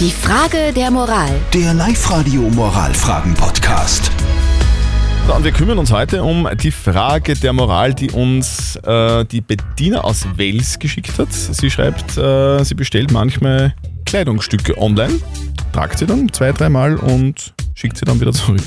Die Frage der Moral. Der Live-Radio Moralfragen-Podcast. So, und wir kümmern uns heute um die Frage der Moral, die uns äh, die Bettina aus Wels geschickt hat. Sie schreibt, äh, sie bestellt manchmal Kleidungsstücke online, tragt sie dann zwei, dreimal und schickt sie dann wieder zurück.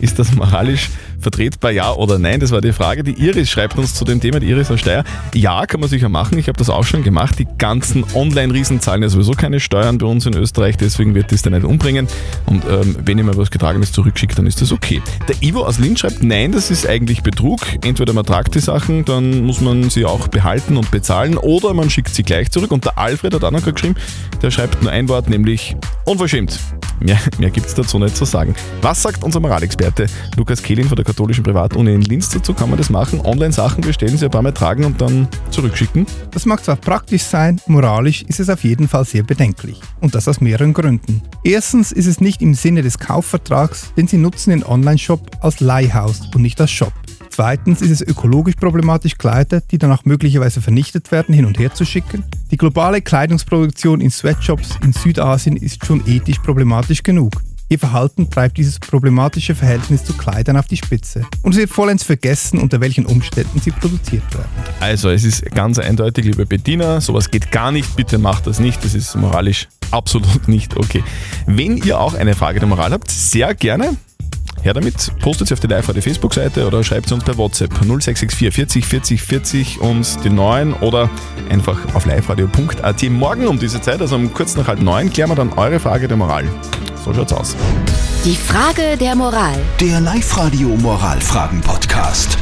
Ist das moralisch vertretbar, ja oder nein? Das war die Frage. Die Iris schreibt uns zu dem Thema, die Iris aus Steyr. Ja, kann man sicher machen. Ich habe das auch schon gemacht. Die ganzen Online-Riesen zahlen ja sowieso keine Steuern bei uns in Österreich, deswegen wird das dann nicht umbringen. Und ähm, wenn ich mal was Getragenes zurückschickt, dann ist das okay. Der Ivo aus Linz schreibt, nein, das ist eigentlich Betrug. Entweder man tragt die Sachen, dann muss man sie auch behalten und bezahlen, oder man schickt sie gleich zurück. Und der Alfred hat auch noch geschrieben, der schreibt nur ein Wort, nämlich unverschämt. Mehr, mehr gibt es dazu nicht zu sagen. Was sagt unser Moralexperte Lukas Kehlin von der katholischen Privatuni in Linz dazu? Kann man das machen? Online-Sachen bestellen, sie ein paar Mal tragen und dann zurückschicken? Das mag zwar praktisch sein, moralisch ist es auf jeden Fall sehr bedenklich. Und das aus mehreren Gründen. Erstens ist es nicht im Sinne des Kaufvertrags, denn sie nutzen den Online-Shop als Leihhaus und nicht als Shop. Zweitens ist es ökologisch problematisch, Kleider, die danach möglicherweise vernichtet werden, hin und her zu schicken. Die globale Kleidungsproduktion in Sweatshops in Südasien ist schon ethisch problematisch genug. Ihr Verhalten treibt dieses problematische Verhältnis zu Kleidern auf die Spitze. Und es wird vollends vergessen, unter welchen Umständen sie produziert werden. Also, es ist ganz eindeutig, liebe Bettina, sowas geht gar nicht. Bitte macht das nicht. Das ist moralisch absolut nicht okay. Wenn ihr auch eine Frage der Moral habt, sehr gerne. Her damit, postet sie auf die live radio Facebook-Seite oder schreibt sie uns per WhatsApp 0664 40 40 40 und die neuen oder einfach auf liveradio.at. Morgen um diese Zeit, also um kurz nach halb neun, klären wir dann eure Frage der Moral. So schaut's aus. Die Frage der Moral. Der Live-Radio Moralfragen-Podcast.